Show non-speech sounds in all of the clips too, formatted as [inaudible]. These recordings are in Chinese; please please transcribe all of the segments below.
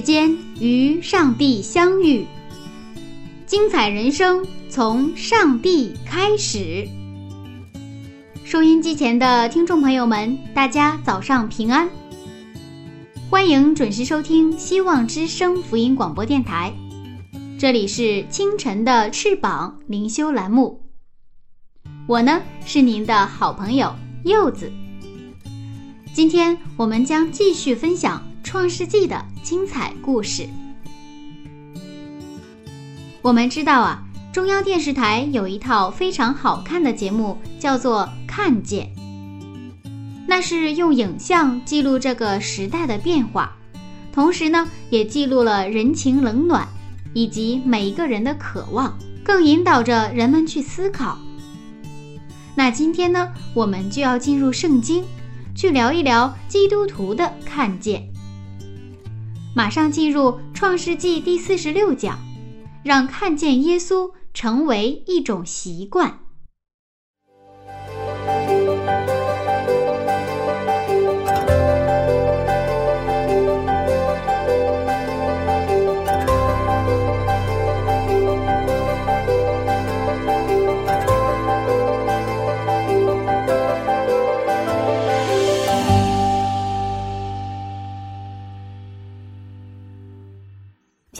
间与上帝相遇，精彩人生从上帝开始。收音机前的听众朋友们，大家早上平安，欢迎准时收听希望之声福音广播电台。这里是清晨的翅膀灵修栏目，我呢是您的好朋友柚子。今天我们将继续分享《创世纪》的精彩故事。我们知道啊，中央电视台有一套非常好看的节目，叫做《看见》。那是用影像记录这个时代的变化，同时呢，也记录了人情冷暖以及每一个人的渴望，更引导着人们去思考。那今天呢，我们就要进入圣经。去聊一聊基督徒的看见。马上进入《创世纪》第四十六讲，让看见耶稣成为一种习惯。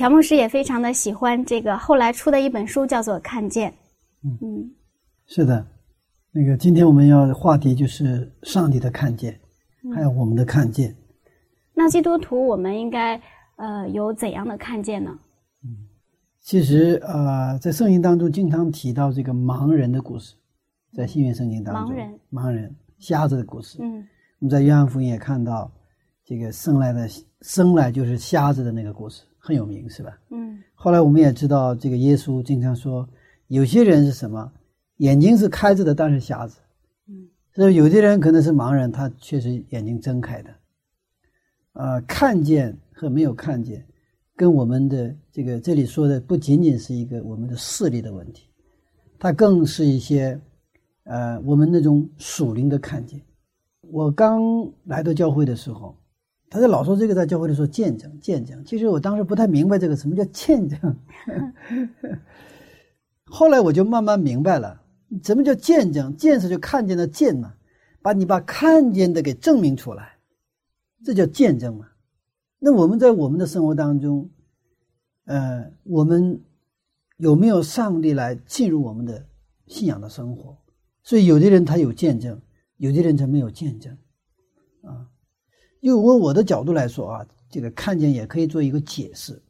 乔牧师也非常的喜欢这个后来出的一本书，叫做《看见》。嗯，是的，那个今天我们要的话题就是上帝的看见，还有我们的看见。那基督徒我们应该呃有怎样的看见呢？嗯，其实呃在圣经当中经常提到这个盲人的故事，在新约圣经当中，盲人、盲人、瞎子的故事。嗯，我们在约翰福音也看到这个生来的生来就是瞎子的那个故事。很有名是吧？嗯。后来我们也知道，这个耶稣经常说，有些人是什么，眼睛是开着的，但是瞎子。嗯。所以有些人可能是盲人，他确实眼睛睁开的。呃，看见和没有看见，跟我们的这个这里说的不仅仅是一个我们的视力的问题，它更是一些，呃，我们那种属灵的看见。我刚来到教会的时候。他就老说这个在教会里说见证见证，其实我当时不太明白这个什么叫见证。[laughs] 后来我就慢慢明白了，什么叫见证？见是就看见的见嘛，把你把看见的给证明出来，这叫见证嘛。那我们在我们的生活当中，呃，我们有没有上帝来进入我们的信仰的生活？所以有的人他有见证，有的人他没有见证，啊。又从我的角度来说啊，这个看见也可以做一个解释。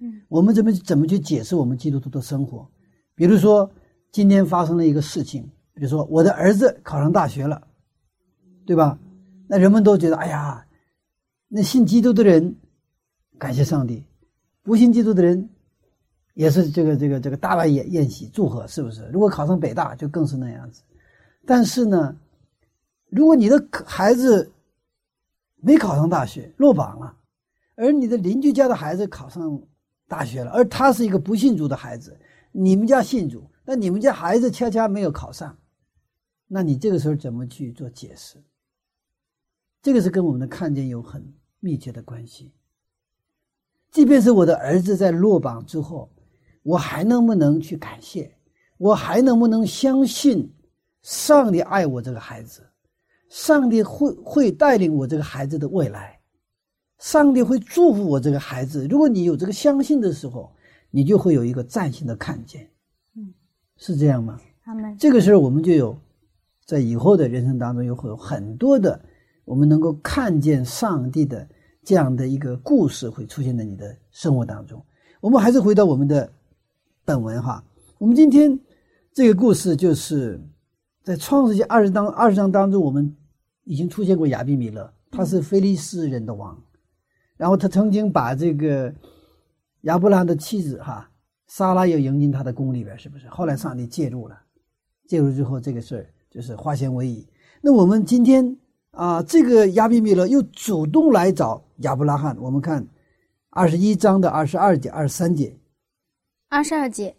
嗯，我们怎么怎么去解释我们基督徒的生活？比如说今天发生了一个事情，比如说我的儿子考上大学了，对吧？那人们都觉得，哎呀，那信基督的人感谢上帝，不信基督的人也是这个这个这个大摆宴宴席祝贺，是不是？如果考上北大，就更是那样子。但是呢，如果你的孩子，没考上大学，落榜了，而你的邻居家的孩子考上大学了，而他是一个不信主的孩子，你们家信主，那你们家孩子恰恰没有考上，那你这个时候怎么去做解释？这个是跟我们的看见有很密切的关系。即便是我的儿子在落榜之后，我还能不能去感谢？我还能不能相信上帝爱我这个孩子？上帝会会带领我这个孩子的未来，上帝会祝福我这个孩子。如果你有这个相信的时候，你就会有一个崭新的看见，嗯，是这样吗？他们这个时候，我们就有在以后的人生当中有很很多的我们能够看见上帝的这样的一个故事会出现在你的生活当中。我们还是回到我们的本文哈，我们今天这个故事就是在创世纪二十章二十章当中，我们已经出现过亚比米勒，他是菲利斯人的王，然后他曾经把这个亚伯拉罕的妻子哈莎拉又迎进他的宫里边，是不是？后来上帝介入了，介入之后，这个事儿就是化险为夷。那我们今天啊，这个亚比米勒又主动来找亚伯拉罕，我们看二十一章的二十二节、二十三节。二十二节，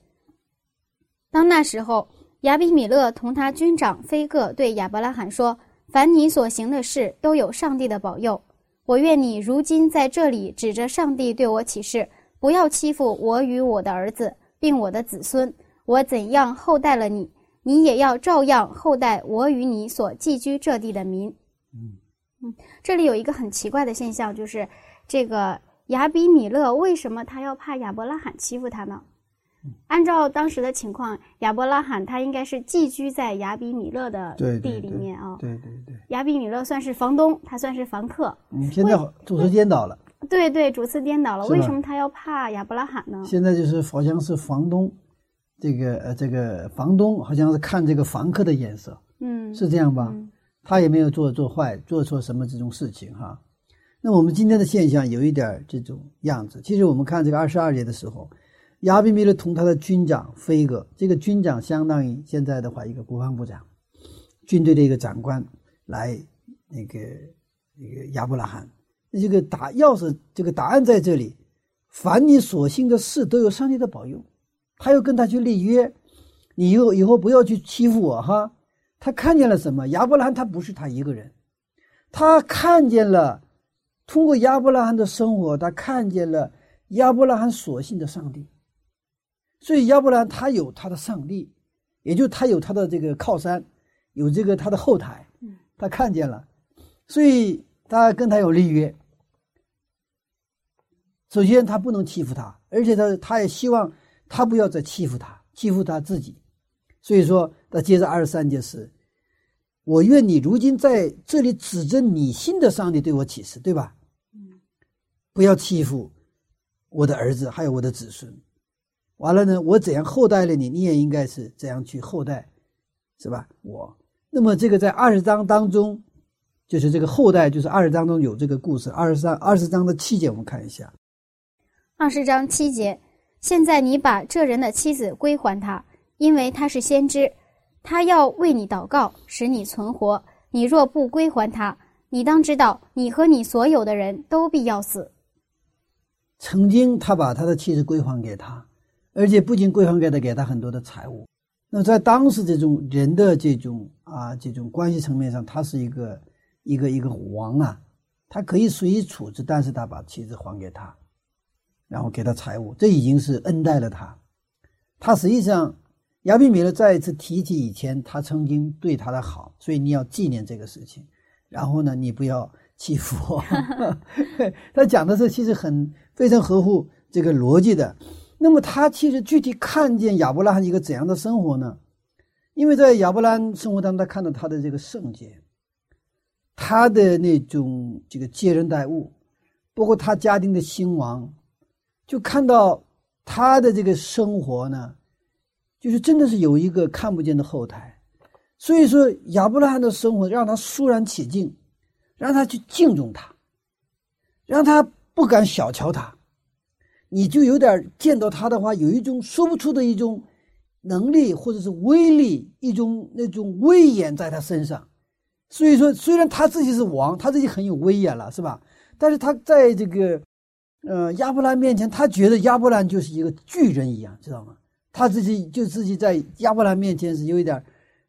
当那时候，亚比米勒同他军长菲戈对亚伯拉罕说：“凡你所行的事，都有上帝的保佑。我愿你如今在这里指着上帝对我起誓，不要欺负我与我的儿子，并我的子孙。我怎样厚待了你，你也要照样厚待我与你所寄居这地的民。”嗯嗯，这里有一个很奇怪的现象，就是这个亚比米勒为什么他要怕亚伯拉罕欺负他呢？按照当时的情况，亚伯拉罕他应该是寄居在亚比米勒的地里面啊。对对对，亚比米勒算是房东，他算是房客。嗯，现在主次颠倒了，对对，主次颠倒了。为什么他要怕亚伯拉罕呢？现在就是好像是房东，这个呃这个房东好像是看这个房客的眼色，嗯，是这样吧？嗯他也没有做做坏，做错什么这种事情哈。那我们今天的现象有一点这种样子。其实我们看这个二十二节的时候，亚比米勒同他的军长菲戈，这个军长相当于现在的话一个国防部长，军队的一个长官来那个那个亚伯拉罕。这个答钥匙，这个答案在这里。凡你所信的事，都有上帝的保佑。他又跟他去立约，你以后以后不要去欺负我哈。他看见了什么？亚伯拉罕他不是他一个人，他看见了，通过亚伯拉罕的生活，他看见了亚伯拉罕所信的上帝。所以亚伯拉罕他有他的上帝，也就他有他的这个靠山，有这个他的后台，他看见了，所以他跟他有立约。首先，他不能欺负他，而且他他也希望他不要再欺负他，欺负他自己。所以说，他接着二十三节是：我愿你如今在这里指着你信的上帝对我起誓，对吧？不要欺负我的儿子，还有我的子孙。完了呢，我怎样厚待了你，你也应该是怎样去厚待，是吧？我。那么这个在二十章当中，就是这个后代，就是二十章中有这个故事。二十三、二十章的七节，我们看一下。二十章七节，现在你把这人的妻子归还他，因为他是先知，他要为你祷告，使你存活。你若不归还他，你当知道，你和你所有的人都必要死。曾经他把他的妻子归还给他，而且不仅归还给他，给他很多的财物。那在当时这种人的这种啊这种关系层面上，他是一个一个一个王啊，他可以随意处置，但是他把妻子还给他，然后给他财物，这已经是恩待了他。他实际上亚比米勒再一次提起以前他曾经对他的好，所以你要纪念这个事情。然后呢，你不要欺负我。[laughs] [laughs] 他讲的是其实很非常合乎这个逻辑的。那么他其实具体看见亚伯拉罕一个怎样的生活呢？因为在亚伯拉罕生活当中，他看到他的这个圣洁，他的那种这个接人待物，包括他家庭的兴亡，就看到他的这个生活呢，就是真的是有一个看不见的后台。所以说，亚伯拉罕的生活让他肃然起敬，让他去敬重他，让他不敢小瞧他。你就有点见到他的话，有一种说不出的一种能力，或者是威力，一种那种威严在他身上。所以说，虽然他自己是王，他自己很有威严了，是吧？但是他在这个呃亚伯兰面前，他觉得亚伯兰就是一个巨人一样，知道吗？他自己就自己在亚伯兰面前是有一点，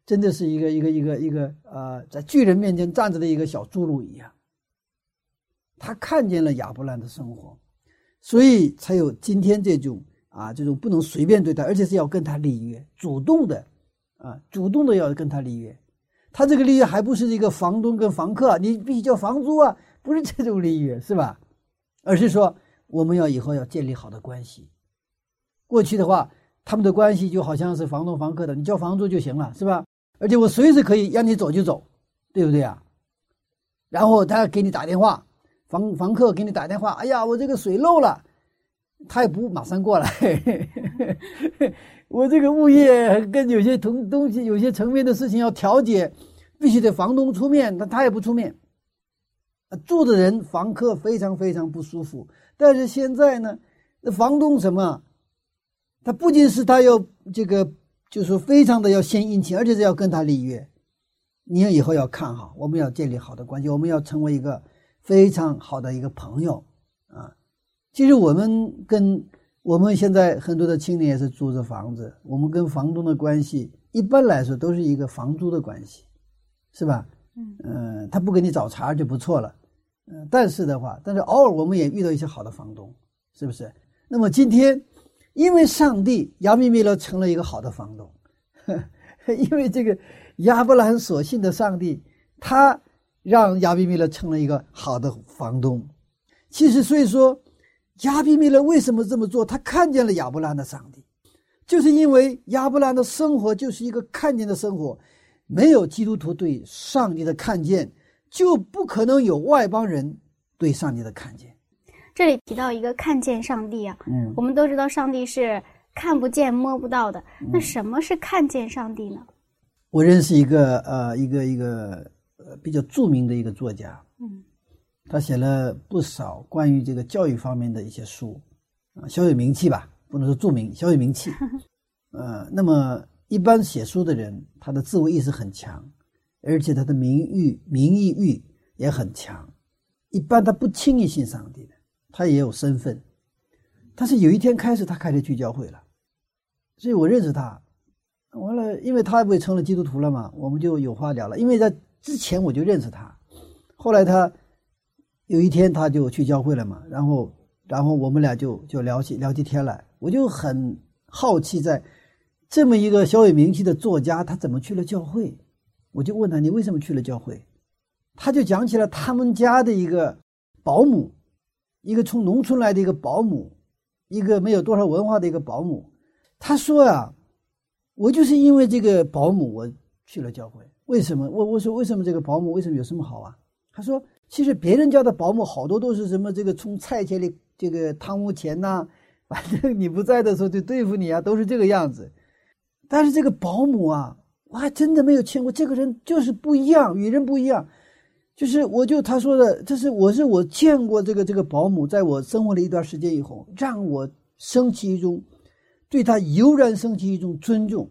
真的是一个一个一个一个呃，在巨人面前站着的一个小侏儒一样。他看见了亚伯兰的生活。所以才有今天这种啊，这种不能随便对待，而且是要跟他立约，主动的，啊，主动的要跟他立约。他这个立约还不是一个房东跟房客，你必须交房租啊，不是这种立约，是吧？而是说我们要以后要建立好的关系。过去的话，他们的关系就好像是房东房客的，你交房租就行了，是吧？而且我随时可以让你走就走，对不对啊？然后他给你打电话。房房客给你打电话，哎呀，我这个水漏了，他也不马上过来。[laughs] 我这个物业跟有些同东西、有些层面的事情要调解，必须得房东出面，那他也不出面。住的人房客非常非常不舒服。但是现在呢，那房东什么？他不仅是他要这个，就是非常的要献殷勤，而且是要跟他立约。你要以后要看好，我们要建立好的关系，我们要成为一个非常好的一个朋友啊。其实我们跟我们现在很多的青年也是租着房子，我们跟房东的关系一般来说都是一个房租的关系，是吧？嗯，他不给你找茬就不错了。嗯，但是的话，但是偶尔我们也遇到一些好的房东，是不是？那么今天，因为上帝，亚比米勒成了一个好的房东，[laughs] 因为这个亚伯兰所信的上帝，他让亚比米勒成了一个好的房东。其实，所以说，亚比米勒为什么这么做？他看见了亚伯兰的上帝，就是因为亚伯兰的生活就是一个看见的生活，没有基督徒对上帝的看见。就不可能有外邦人对上帝的看见。这里提到一个看见上帝啊，嗯，我们都知道上帝是看不见摸不到的。那什么是看见上帝呢？我认识一个呃一个一个呃比较著名的一个作家，嗯，他写了不少关于这个教育方面的一些书，啊，小有名气吧，不能说著名，小有名气。[laughs] 呃，那么一般写书的人，他的自我意识很强。而且他的名誉、名誉欲也很强，一般他不轻易信上帝的，他也有身份。但是有一天开始，他开始去教会了，所以我认识他。完了，因为他不也成了基督徒了嘛，我们就有话聊了。因为在之前我就认识他，后来他有一天他就去教会了嘛，然后然后我们俩就就聊起聊起天来，我就很好奇，在这么一个小有名气的作家，他怎么去了教会？我就问他：“你为什么去了教会？”他就讲起了他们家的一个保姆，一个从农村来的一个保姆，一个没有多少文化的一个保姆。他说：“呀，我就是因为这个保姆，我去了教会。为什么？我我说为什么这个保姆为什么有什么好啊？”他说：“其实别人家的保姆好多都是什么这个从菜钱里这个贪污钱呐，[laughs] 反正你不在的时候就对付你啊，都是这个样子。但是这个保姆啊。”我还真的没有见过这个人，就是不一样，与人不一样。就是我就他说的，这是我是我见过这个这个保姆，在我生活了一段时间以后，让我升起一种对他油然升起一种尊重。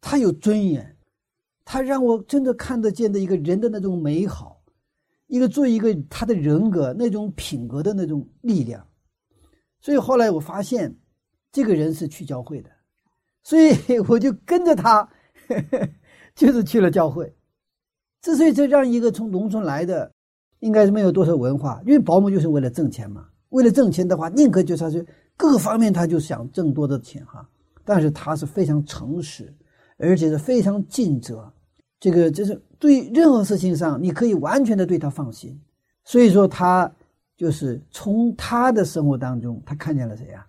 他有尊严，他让我真的看得见的一个人的那种美好，一个做一个他的人格那种品格的那种力量。所以后来我发现，这个人是去教会的，所以我就跟着他。[laughs] 就是去了教会，之所以这让一个从农村来的，应该是没有多少文化，因为保姆就是为了挣钱嘛。为了挣钱的话，宁可就他是各个方面他就想挣多的钱哈。但是他是非常诚实，而且是非常尽责。这个就是对任何事情上，你可以完全的对他放心。所以说，他就是从他的生活当中，他看见了谁呀？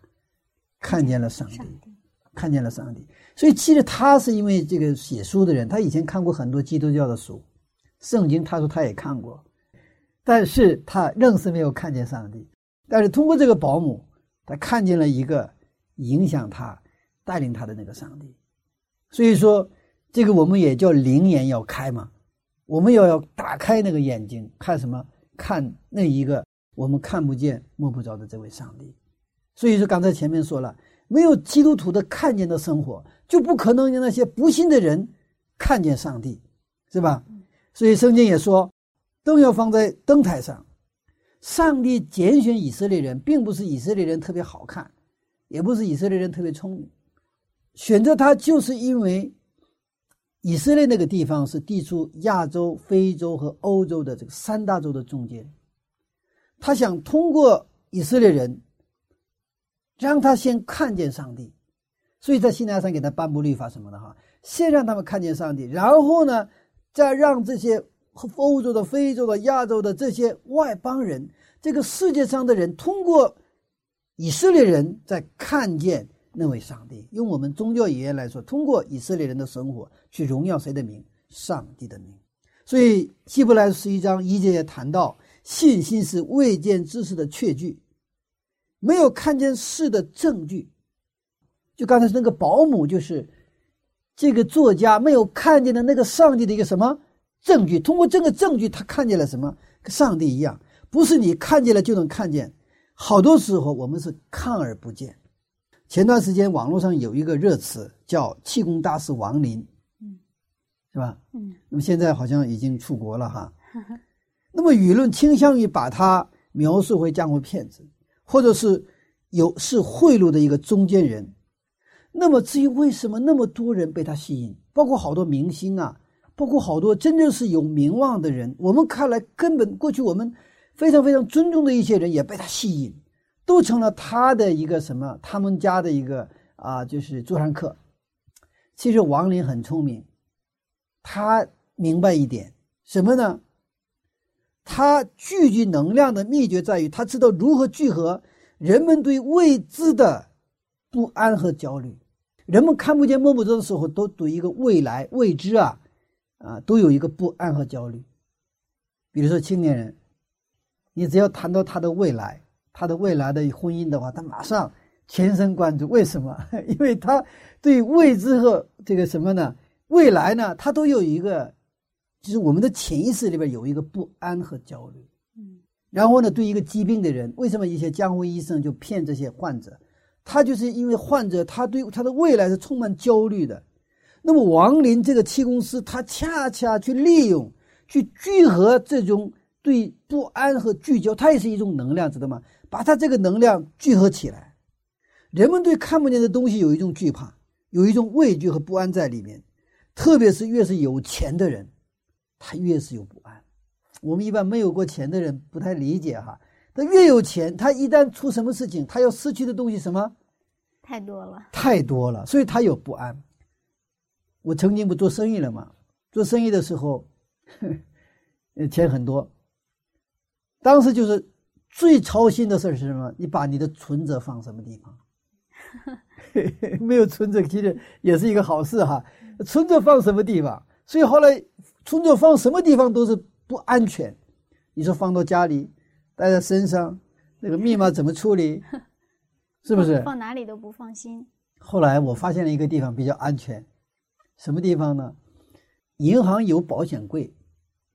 看见了上帝，看见了上帝。所以，其实他是因为这个写书的人，他以前看过很多基督教的书，圣经，他说他也看过，但是他愣是没有看见上帝。但是通过这个保姆，他看见了一个影响他、带领他的那个上帝。所以说，这个我们也叫灵眼要开嘛，我们要要打开那个眼睛，看什么？看那一个我们看不见、摸不着的这位上帝。所以说，刚才前面说了。没有基督徒的看见的生活，就不可能让那些不信的人看见上帝，是吧？所以圣经也说，灯要放在灯台上。上帝拣选以色列人，并不是以色列人特别好看，也不是以色列人特别聪明，选择他就是因为以色列那个地方是地处亚洲、非洲和欧洲的这个三大洲的中间，他想通过以色列人。让他先看见上帝，所以在西奈山给他颁布律法什么的哈，先让他们看见上帝，然后呢，再让这些欧洲的、非洲的、亚洲的这些外邦人，这个世界上的人，通过以色列人在看见那位上帝。用我们宗教语言来说，通过以色列人的生活去荣耀谁的名？上帝的名。所以希伯来十一章一节也谈到，信心是未见之事的确据。没有看见事的证据。就刚才那个保姆，就是这个作家没有看见的那个上帝的一个什么证据？通过这个证据，他看见了什么？跟上帝一样，不是你看见了就能看见。好多时候我们是看而不见。前段时间网络上有一个热词叫“气功大师王林”，嗯，是吧？嗯。那么现在好像已经出国了哈。[laughs] 那么舆论倾向于把他描述为江湖骗子，或者是有是贿赂的一个中间人。那么至于为什么那么多人被他吸引，包括好多明星啊，包括好多真正是有名望的人，我们看来根本过去我们非常非常尊重的一些人也被他吸引，都成了他的一个什么？他们家的一个啊，就是座上客。其实王林很聪明，他明白一点什么呢？他聚集能量的秘诀在于他知道如何聚合人们对未知的不安和焦虑。人们看不见摸不着的时候，都对一个未来未知啊，啊，都有一个不安和焦虑。比如说青年人，你只要谈到他的未来，他的未来的婚姻的话，他马上全神贯注。为什么？[laughs] 因为他对未知和这个什么呢？未来呢，他都有一个，就是我们的潜意识里边有一个不安和焦虑。嗯。然后呢，对一个疾病的人，为什么一些江湖医生就骗这些患者？他就是因为患者，他对他的未来是充满焦虑的。那么王林这个气功师，他恰恰去利用、去聚合这种对不安和聚焦，它也是一种能量，知道吗？把他这个能量聚合起来。人们对看不见的东西有一种惧怕，有一种畏惧和不安在里面。特别是越是有钱的人，他越是有不安。我们一般没有过钱的人不太理解哈。他越有钱，他一旦出什么事情，他要失去的东西什么？太多了，太多了，所以他有不安。我曾经不做生意了嘛？做生意的时候，[laughs] 钱很多。当时就是最操心的事是什么？你把你的存折放什么地方？[laughs] 没有存折其实也是一个好事哈。存折放什么地方？所以后来存折放什么地方都是不安全。你说放到家里，带在身上，那个密码怎么处理？是不是放哪里都不放心？后来我发现了一个地方比较安全，什么地方呢？银行有保险柜，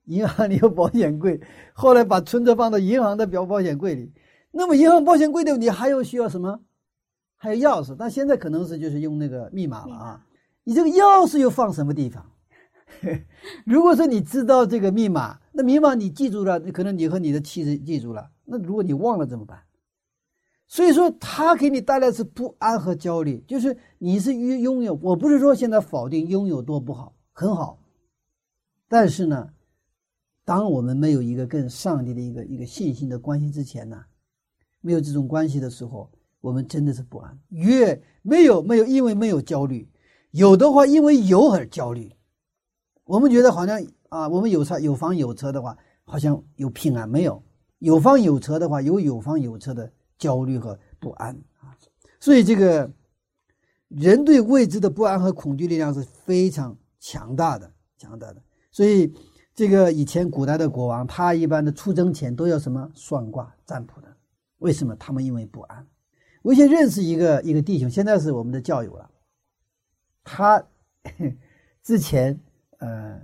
银行里有保险柜。[laughs] 后来把存折放到银行的表保险柜里。那么银行保险柜的你还有需要什么？还有钥匙。但现在可能是就是用那个密码了啊。你这个钥匙又放什么地方？[laughs] 如果说你知道这个密码，那密码你记住了，可能你和你的妻子记住了。那如果你忘了怎么办？所以说，他给你带来是不安和焦虑，就是你是拥拥有。我不是说现在否定拥有多不好，很好。但是呢，当我们没有一个跟上帝的一个一个信心的关系之前呢，没有这种关系的时候，我们真的是不安。越没有没有，因为没有焦虑；有的话，因为有而焦虑。我们觉得好像啊，我们有车有房有车的话，好像有平安；没有有房有车的话，有有房有车的。焦虑和不安啊，所以这个人对未知的不安和恐惧力量是非常强大的，强大的。所以这个以前古代的国王，他一般的出征前都要什么算卦占卜的？为什么？他们因为不安。我以前认识一个一个弟兄，现在是我们的教友了。他之前呃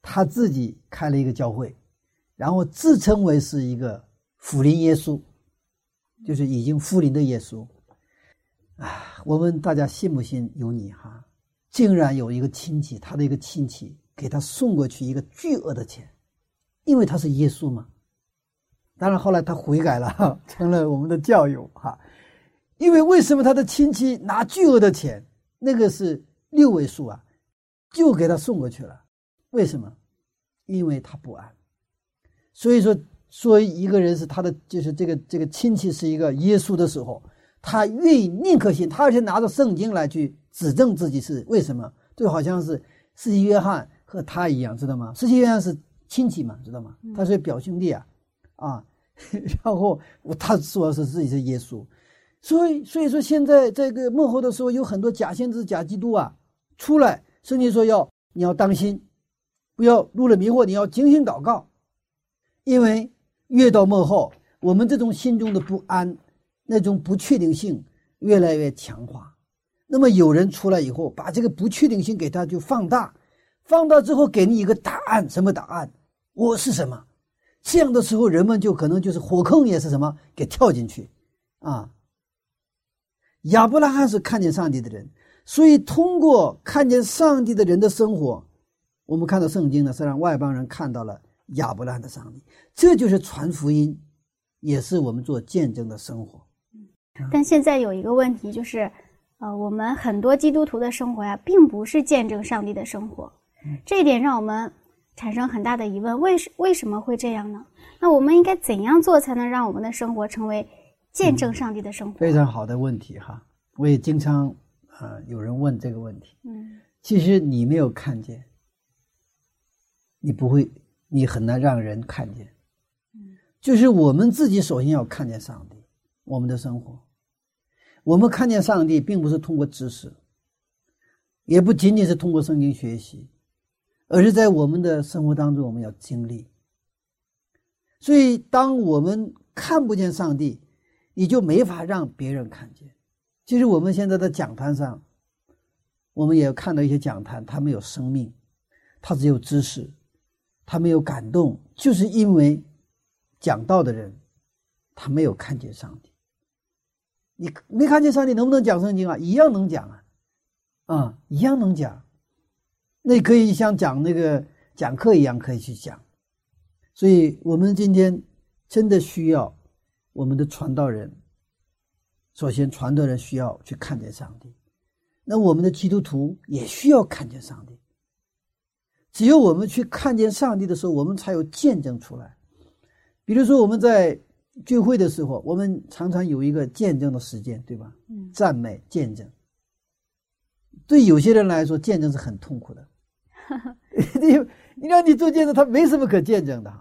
他自己开了一个教会，然后自称为是一个福临耶稣。就是已经复临的耶稣，啊，我们大家信不信由你哈。竟然有一个亲戚，他的一个亲戚给他送过去一个巨额的钱，因为他是耶稣嘛。当然后来他悔改了，[laughs] 成了我们的教友哈。因为为什么他的亲戚拿巨额的钱，那个是六位数啊，就给他送过去了？为什么？因为他不安，所以说。说一个人是他的，就是这个这个亲戚是一个耶稣的时候，他愿意宁可信，他而且拿着圣经来去指证自己是为什么，就好像是世袭约翰和他一样，知道吗？世袭约翰是亲戚嘛，知道吗？他是表兄弟啊，啊，[laughs] 然后他说是自己是耶稣，所以所以说现在这个幕后的时候，有很多假先知、假基督啊出来，圣经说要你要当心，不要入了迷惑，你要警醒祷告，因为。越到幕后，我们这种心中的不安，那种不确定性越来越强化。那么有人出来以后，把这个不确定性给他就放大，放大之后给你一个答案，什么答案？我是什么？这样的时候，人们就可能就是火坑也是什么给跳进去，啊。亚伯拉罕是看见上帝的人，所以通过看见上帝的人的生活，我们看到圣经呢是让外邦人看到了亚伯拉罕的上帝，这就是传福音，也是我们做见证的生活。但现在有一个问题就是，呃，我们很多基督徒的生活呀，并不是见证上帝的生活，这一点让我们产生很大的疑问：为什为什么会这样呢？那我们应该怎样做才能让我们的生活成为？见证上帝的生活，非常好的问题哈！我也经常啊，有人问这个问题。嗯，其实你没有看见，你不会，你很难让人看见。嗯，就是我们自己首先要看见上帝，我们的生活。我们看见上帝，并不是通过知识，也不仅仅是通过圣经学习，而是在我们的生活当中，我们要经历。所以，当我们看不见上帝，你就没法让别人看见。其实我们现在的讲坛上，我们也看到一些讲坛，他没有生命，他只有知识，他没有感动，就是因为讲道的人他没有看见上帝。你没看见上帝，能不能讲圣经啊？一样能讲啊，啊，一样能讲。那可以像讲那个讲课一样，可以去讲。所以我们今天真的需要。我们的传道人，首先传道人需要去看见上帝，那我们的基督徒也需要看见上帝。只有我们去看见上帝的时候，我们才有见证出来。比如说我们在聚会的时候，我们常常有一个见证的时间，对吧？嗯，赞美见证。对有些人来说，见证是很痛苦的。[laughs] 你你让你做见证，他没什么可见证的。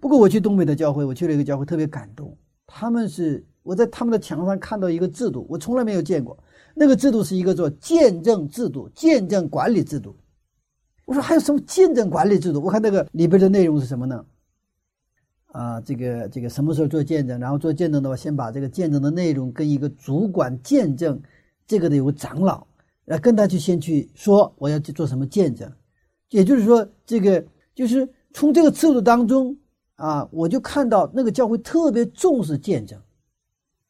不过我去东北的教会，我去了一个教会，特别感动。他们是我在他们的墙上看到一个制度，我从来没有见过。那个制度是一个做见证制度、见证管理制度。我说还有什么见证管理制度？我看那个里边的内容是什么呢？啊，这个这个什么时候做见证？然后做见证的话，先把这个见证的内容跟一个主管见证这个的有个长老，来跟他去先去说我要去做什么见证。也就是说，这个就是从这个制度当中。啊，我就看到那个教会特别重视见证，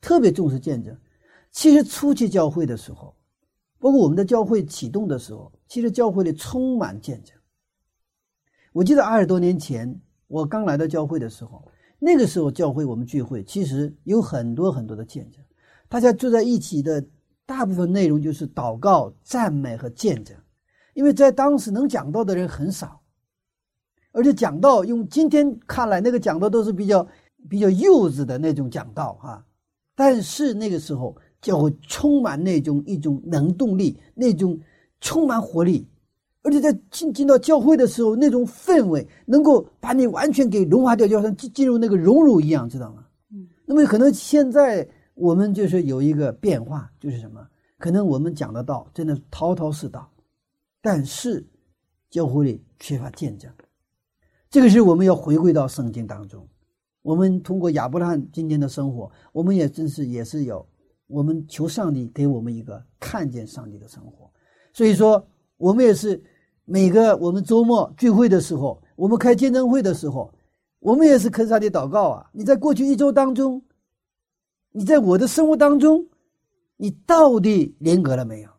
特别重视见证。其实初期教会的时候，包括我们的教会启动的时候，其实教会里充满见证。我记得二十多年前我刚来到教会的时候，那个时候教会我们聚会其实有很多很多的见证，大家坐在一起的大部分内容就是祷告、赞美和见证，因为在当时能讲到的人很少。而且讲道用今天看来，那个讲道都是比较比较幼稚的那种讲道哈。但是那个时候教会充满那种一种能动力，那种充满活力，而且在进进到教会的时候，那种氛围能够把你完全给融化掉，就好像进进入那个熔炉一样，知道吗？嗯。那么可能现在我们就是有一个变化，就是什么？可能我们讲的道真的滔滔是道，但是教会里缺乏见证。这个是我们要回归到圣经当中，我们通过亚伯拉罕今天的生活，我们也真是也是有，我们求上帝给我们一个看见上帝的生活。所以说，我们也是每个我们周末聚会的时候，我们开见证会的时候，我们也是跟上帝祷告啊。你在过去一周当中，你在我的生活当中，你到底联格了没有？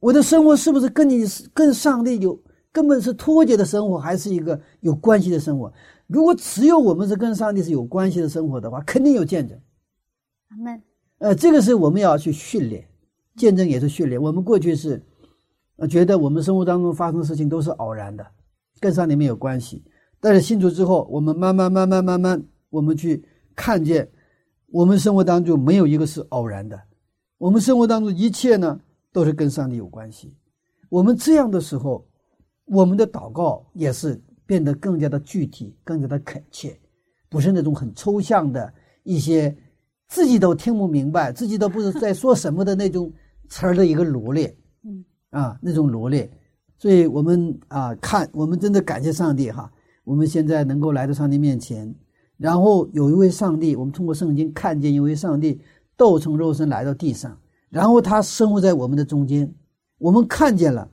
我的生活是不是跟你跟上帝有？根本是脱节的生活，还是一个有关系的生活？如果只有我们是跟上帝是有关系的生活的话，肯定有见证。阿门。呃，这个是我们要去训练，见证也是训练。我们过去是，呃，觉得我们生活当中发生的事情都是偶然的，跟上帝没有关系。但是信主之后，我们慢慢慢慢慢慢，我们去看见，我们生活当中没有一个是偶然的，我们生活当中一切呢都是跟上帝有关系。我们这样的时候。我们的祷告也是变得更加的具体，更加的恳切，不是那种很抽象的一些自己都听不明白、自己都不知在说什么的那种词儿的一个罗列，嗯，啊，那种罗列。所以我们啊，看，我们真的感谢上帝哈，我们现在能够来到上帝面前，然后有一位上帝，我们通过圣经看见一位上帝斗成肉身来到地上，然后他生活在我们的中间，我们看见了。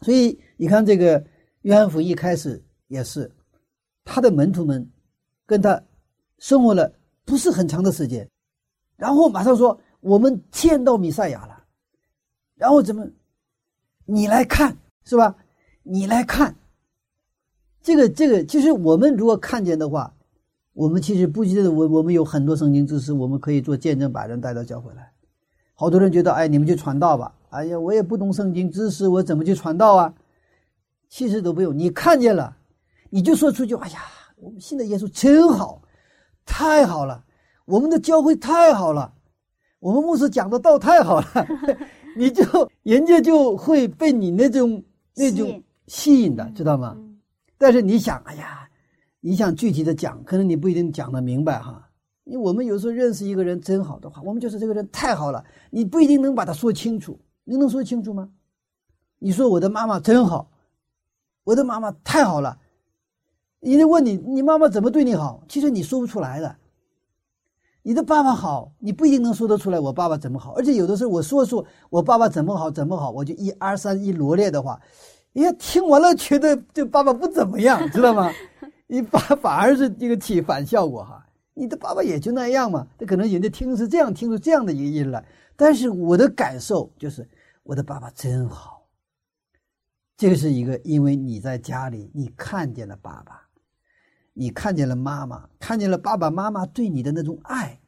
所以你看，这个约翰福一开始也是他的门徒们跟他生活了不是很长的时间，然后马上说我们见到弥赛亚了，然后怎么你来看是吧？你来看这个这个，其实我们如果看见的话。我们其实不记得，我我们有很多圣经知识，我们可以做见证，把人带到教会来。好多人觉得，哎，你们去传道吧。哎呀，我也不懂圣经知识，我怎么去传道啊？其实都不用，你看见了，你就说出去。哎呀，我们信的耶稣真好，太好了，我们的教会太好了，我们牧师讲的道太好了，[laughs] 你就人家就会被你那种那种吸引的，知道吗？但是你想，哎呀。你想具体的讲，可能你不一定讲得明白哈。因为我们有时候认识一个人真好的话，我们就是这个人太好了，你不一定能把他说清楚。你能说清楚吗？你说我的妈妈真好，我的妈妈太好了。人家问你，你妈妈怎么对你好？其实你说不出来的。你的爸爸好，你不一定能说得出来。我爸爸怎么好？而且有的时候我说说我爸爸怎么好怎么好，我就一二三一罗列的话，人家听完了觉得这爸爸不怎么样，知道吗？你反反而是这个起反效果哈，你的爸爸也就那样嘛，他可能人家听是这样听出这样的一个音来，但是我的感受就是我的爸爸真好。这个是一个，因为你在家里，你看见了爸爸，你看见了妈妈，看见了爸爸妈妈对你的那种爱，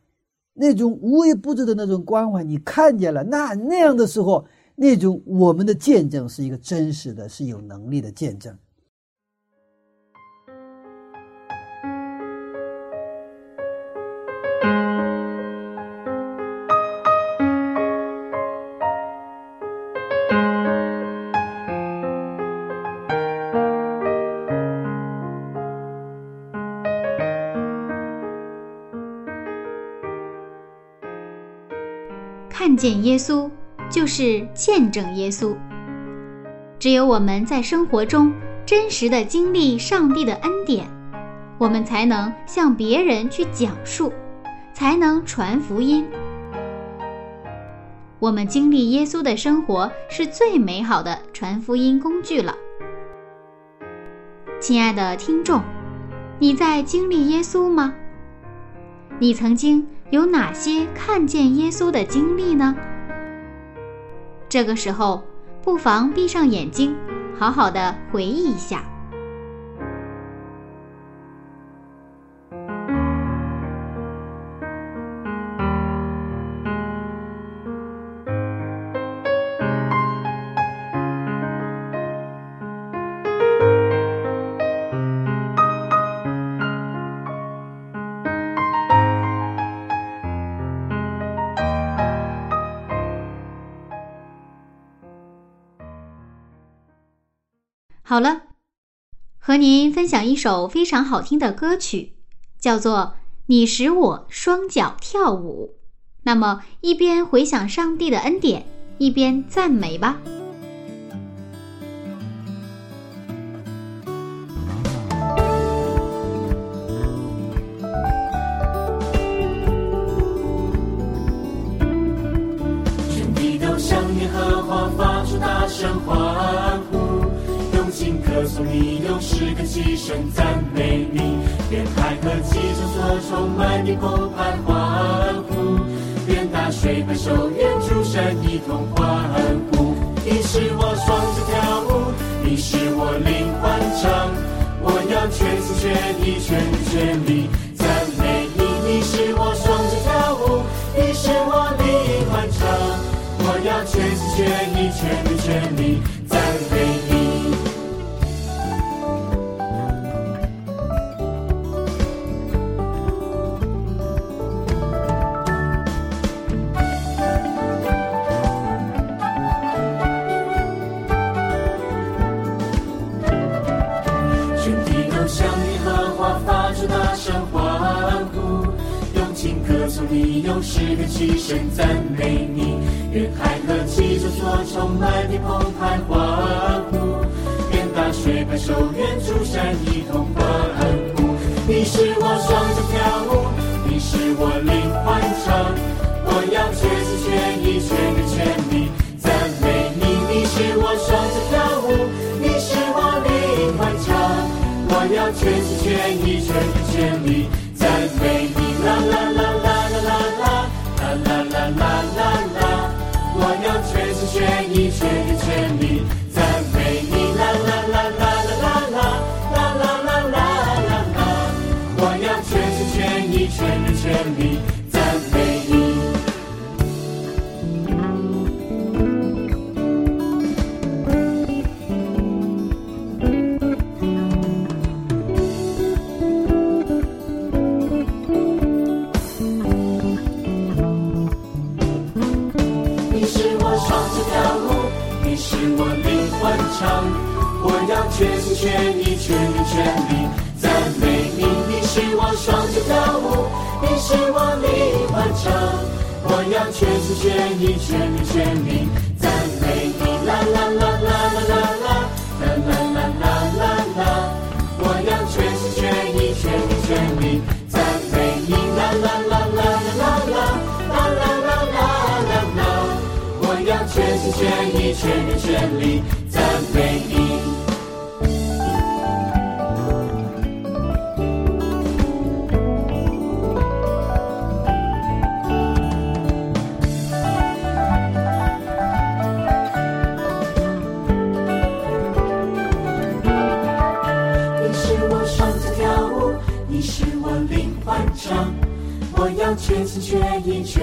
那种无微不至的那种关怀，你看见了，那那样的时候，那种我们的见证是一个真实的，是有能力的见证。见耶稣就是见证耶稣。只有我们在生活中真实的经历上帝的恩典，我们才能向别人去讲述，才能传福音。我们经历耶稣的生活是最美好的传福音工具了。亲爱的听众，你在经历耶稣吗？你曾经？有哪些看见耶稣的经历呢？这个时候，不妨闭上眼睛，好好的回忆一下。好了，和您分享一首非常好听的歌曲，叫做《你使我双脚跳舞》。那么，一边回想上帝的恩典，一边赞美吧。齐声赞美你，愿海和其中所充满的澎湃欢呼，愿大水拍手，愿诸山一同欢呼。你是我双脚跳舞，你是我灵魂唱，我要全心全意全全力诗歌齐声赞美你，愿海和其中所充满的澎湃欢呼，愿大水拍手，愿诸山一同欢呼。你是我双脚跳舞，你是我灵欢唱。我要全心全意全力全力赞美你。你是我双脚跳舞，你是我灵欢唱。我要全心全意全心全力赞美你。啦啦啦愿意。全心全意全心全力赞美你。你是我双脚跳舞，你是我灵魂唱。我要全心全意全心全力赞美你。啦啦啦啦啦啦啦啦啦啦啦啦啦。我要全心全意全心全力赞美你。啦啦啦啦啦啦啦啦啦啦啦啦。我要全心全意全心全力赞美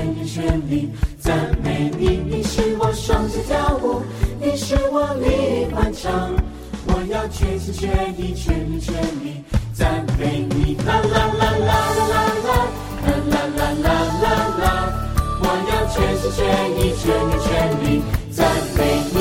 全心全意赞美你你是我双子跳舞你是我力明顽我要全心全意全心全意赞美你啦啦啦啦啦啦啦啦啦啦啦啦啦我要全心全意全心全意赞美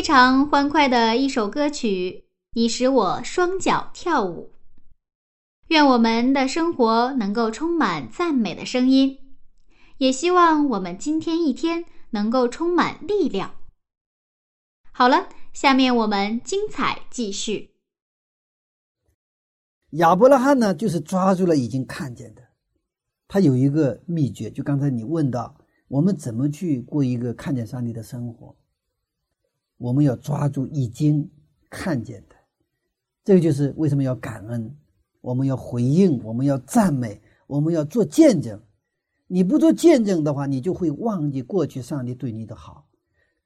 非常欢快的一首歌曲，你使我双脚跳舞。愿我们的生活能够充满赞美的声音，也希望我们今天一天能够充满力量。好了，下面我们精彩继续。亚伯拉罕呢，就是抓住了已经看见的。他有一个秘诀，就刚才你问到，我们怎么去过一个看见上帝的生活？我们要抓住已经看见的，这个就是为什么要感恩，我们要回应，我们要赞美，我们要做见证。你不做见证的话，你就会忘记过去上帝对你的好，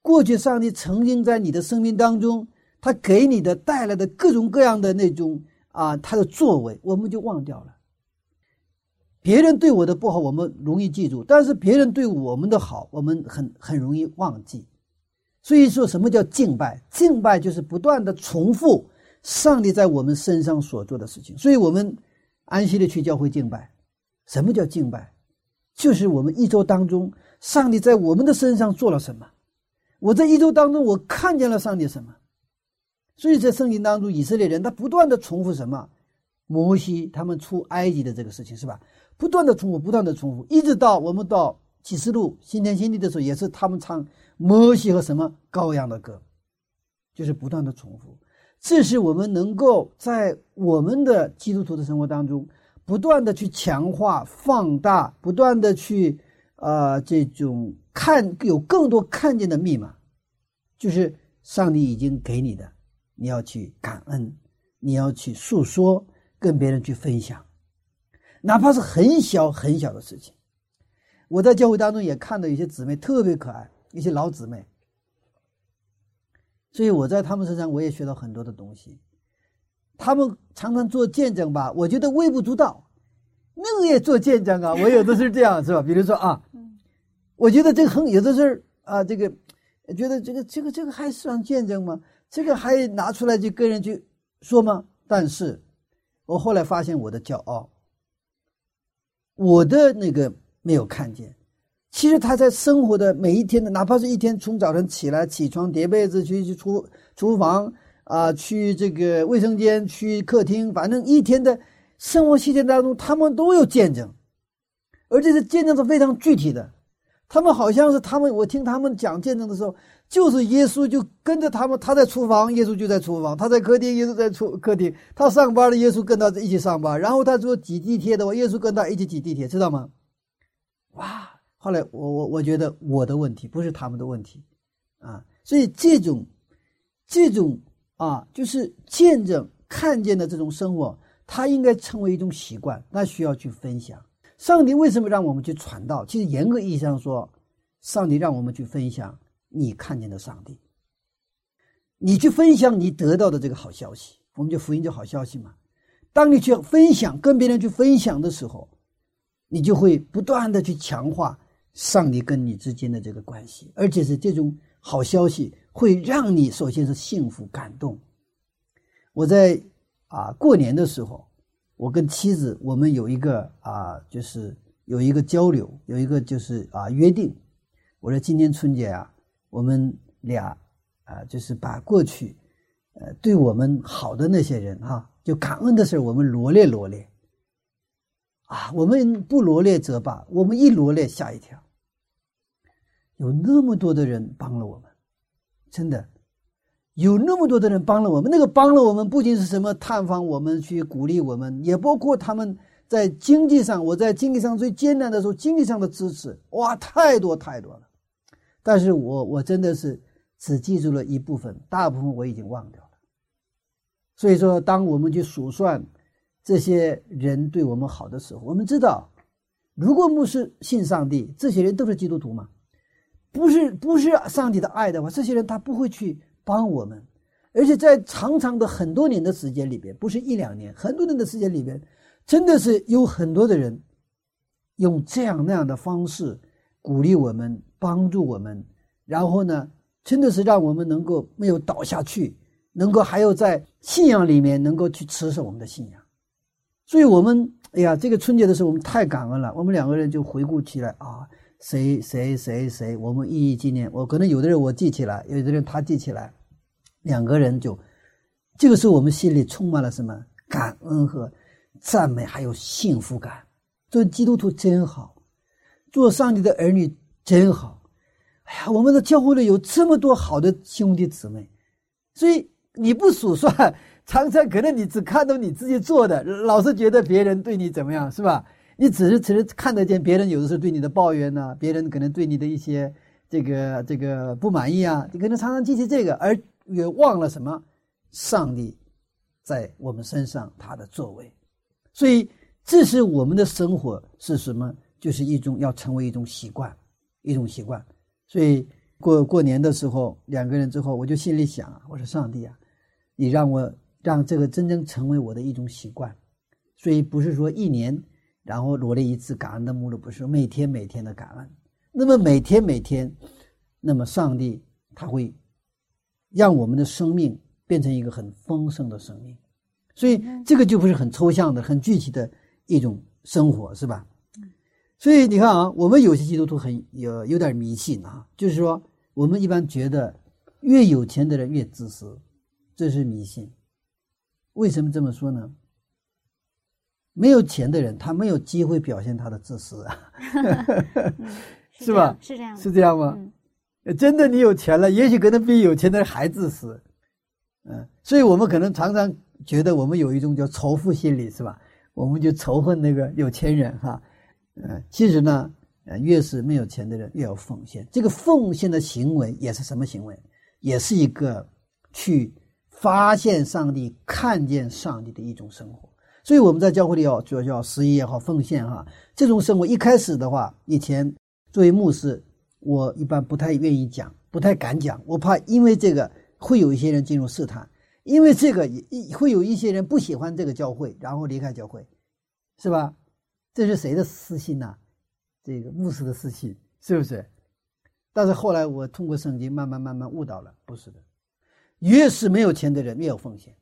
过去上帝曾经在你的生命当中，他给你的带来的各种各样的那种啊，他的作为，我们就忘掉了。别人对我的不好，我们容易记住；但是别人对我们的好，我们很很容易忘记。所以说什么叫敬拜？敬拜就是不断的重复上帝在我们身上所做的事情。所以我们安息的去教会敬拜。什么叫敬拜？就是我们一周当中，上帝在我们的身上做了什么？我在一周当中，我看见了上帝什么？所以在圣经当中，以色列人他不断的重复什么？摩西他们出埃及的这个事情是吧？不断的重复，不断的重复，一直到我们到启示录新天新地的时候，也是他们唱摩西和什么羔羊的歌，就是不断的重复。这是我们能够在我们的基督徒的生活当中，不断的去强化、放大，不断的去呃这种看有更多看见的密码，就是上帝已经给你的，你要去感恩，你要去诉说，跟别人去分享，哪怕是很小很小的事情。我在教会当中也看到有些姊妹特别可爱，一些老姊妹，所以我在他们身上我也学到很多的东西。他们常常做见证吧，我觉得微不足道，那个也做见证啊。我有的是这样，是吧？比如说啊，我觉得这个很有的是啊，这个觉得这个这个这个还算见证吗？这个还拿出来就跟人去说吗？但是，我后来发现我的骄傲，我的那个没有看见。其实他在生活的每一天的，哪怕是一天从早晨起来起床叠被子去去厨厨房啊，去这个卫生间，去客厅，反正一天的生活细节当中，他们都有见证，而且是见证是非常具体的。他们好像是他们，我听他们讲见证的时候。就是耶稣就跟着他们，他在厨房，耶稣就在厨房；他在客厅，耶稣在厨客厅；他上班了，耶稣跟他一起上班。然后他说挤地铁的话，耶稣跟他一起挤地铁，知道吗？哇！后来我我我觉得我的问题不是他们的问题，啊，所以这种这种啊，就是见证看见的这种生活，它应该成为一种习惯，那需要去分享。上帝为什么让我们去传道？其实严格意义上说，上帝让我们去分享。你看见的上帝，你去分享你得到的这个好消息，我们就福音就好消息嘛。当你去分享，跟别人去分享的时候，你就会不断的去强化上帝跟你之间的这个关系，而且是这种好消息会让你首先是幸福感动。我在啊过年的时候，我跟妻子我们有一个啊就是有一个交流，有一个就是啊约定，我说今年春节啊。我们俩啊，就是把过去，呃，对我们好的那些人哈，就感恩的事我们罗列罗列。啊，我们不罗列则罢，我们一罗列吓一跳。有那么多的人帮了我们，真的，有那么多的人帮了我们。那个帮了我们，不仅是什么探访我们、去鼓励我们，也包括他们在经济上，我在经济上最艰难的时候，经济上的支持，哇，太多太多了。但是我我真的是只记住了一部分，大部分我已经忘掉了。所以说，当我们去数算这些人对我们好的时候，我们知道，如果牧师信上帝，这些人都是基督徒嘛，不是不是上帝的爱的话，这些人他不会去帮我们。而且在长长的很多年的时间里边，不是一两年，很多年的时间里边，真的是有很多的人用这样那样的方式鼓励我们。帮助我们，然后呢，真的是让我们能够没有倒下去，能够还有在信仰里面能够去持守我们的信仰。所以，我们哎呀，这个春节的时候我们太感恩了。我们两个人就回顾起来啊，谁谁谁谁，我们一一纪念。我可能有的人我记起来，有的人他记起来，两个人就这个时候我们心里充满了什么感恩和赞美，还有幸福感。做基督徒真好，做上帝的儿女。真好，哎呀，我们的教会里有这么多好的兄弟姊妹，所以你不数算，常常可能你只看到你自己做的，老是觉得别人对你怎么样，是吧？你只是只是看得见别人有的时候对你的抱怨呢，别人可能对你的一些这个这个不满意啊，你可能常常记起这个，而也忘了什么？上帝在我们身上他的作为，所以这是我们的生活是什么？就是一种要成为一种习惯。一种习惯，所以过过年的时候，两个人之后，我就心里想啊，我说上帝啊，你让我让这个真正成为我的一种习惯，所以不是说一年然后罗列一次感恩的目录，不是每天每天的感恩，那么每天每天，那么上帝他会让我们的生命变成一个很丰盛的生命，所以这个就不是很抽象的、很具体的一种生活，是吧？所以你看啊，我们有些基督徒很有有点迷信啊，就是说我们一般觉得越有钱的人越自私，这是迷信。为什么这么说呢？没有钱的人他没有机会表现他的自私啊，[laughs] 是吧？是这样，是这样吗？真的，你有钱了，也许可能比有钱的人还自私。嗯，所以我们可能常常觉得我们有一种叫仇富心理，是吧？我们就仇恨那个有钱人哈。嗯，其实呢，呃，越是没有钱的人越要奉献。这个奉献的行为也是什么行为？也是一个去发现上帝、看见上帝的一种生活。所以我们在教会里要主要叫十一也好，奉献哈。这种生活一开始的话，以前作为牧师，我一般不太愿意讲，不太敢讲，我怕因为这个会有一些人进入试探，因为这个也会有一些人不喜欢这个教会，然后离开教会，是吧？这是谁的私心呢？这个牧师的私心是不是？但是后来我通过圣经慢慢慢慢悟到了，不是的。越是没有钱的人越有奉献，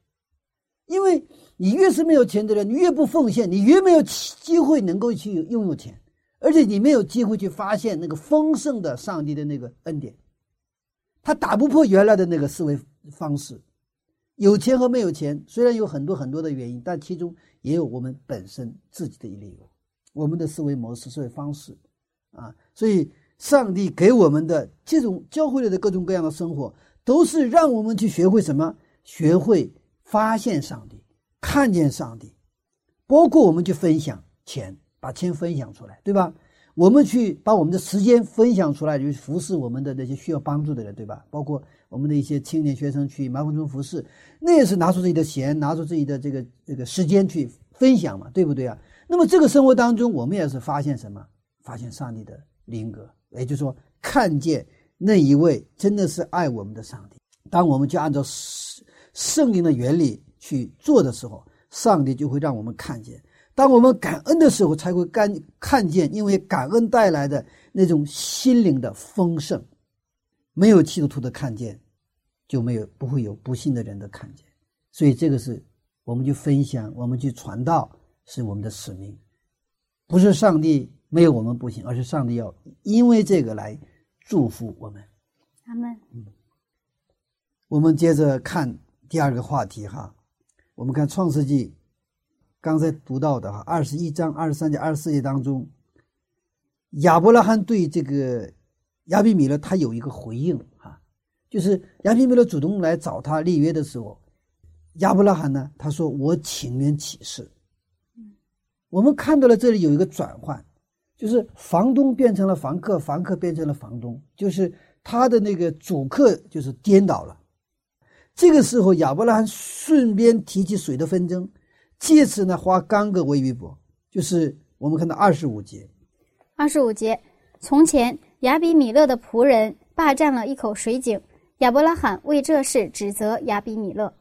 因为你越是没有钱的人，你越不奉献，你越没有机会能够去拥有钱，而且你没有机会去发现那个丰盛的上帝的那个恩典，他打不破原来的那个思维方式。有钱和没有钱虽然有很多很多的原因，但其中也有我们本身自己的一理由，我们的思维模式、思维方式啊，所以上帝给我们的这种教会里的各种各样的生活。都是让我们去学会什么？学会发现上帝，看见上帝，包括我们去分享钱，把钱分享出来，对吧？我们去把我们的时间分享出来，去服侍我们的那些需要帮助的人，对吧？包括我们的一些青年学生去麻风中服侍，那也是拿出自己的钱，拿出自己的这个这个时间去分享嘛，对不对啊？那么这个生活当中，我们也是发现什么？发现上帝的灵格，也就是说，看见。那一位真的是爱我们的上帝。当我们就按照圣圣灵的原理去做的时候，上帝就会让我们看见。当我们感恩的时候，才会感看见，因为感恩带来的那种心灵的丰盛。没有基督徒的看见，就没有不会有不信的人的看见。所以这个是我们去分享，我们去传道，是我们的使命。不是上帝没有我们不行，而是上帝要因为这个来。祝福我们，阿门。嗯，我们接着看第二个话题哈。我们看创世纪，刚才读到的哈，二十一章二十三节、二十四节当中，亚伯拉罕对这个亚比米勒他有一个回应哈，就是亚比米勒主动来找他立约的时候，亚伯拉罕呢他说我情愿起誓。我们看到了这里有一个转换。就是房东变成了房客，房客变成了房东，就是他的那个主客就是颠倒了。这个时候，亚伯拉罕顺便提起水的纷争，借此呢花干戈为玉帛。就是我们看到二十五节，二十五节，从前亚比米勒的仆人霸占了一口水井，亚伯拉罕为这事指责亚比米勒。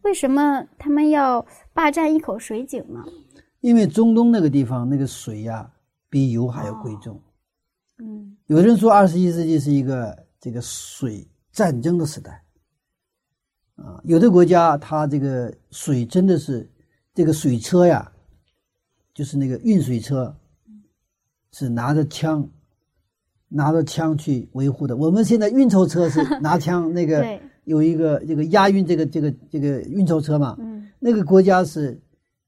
为什么他们要霸占一口水井呢？因为中东那个地方那个水呀。比油还要贵重，嗯，有人说二十一世纪是一个这个水战争的时代，啊，有的国家它这个水真的是这个水车呀，就是那个运水车，是拿着枪，拿着枪去维护的。我们现在运钞车是拿 [laughs] 枪，那个有一个这个押运这个这个这个运钞车嘛，嗯，那个国家是。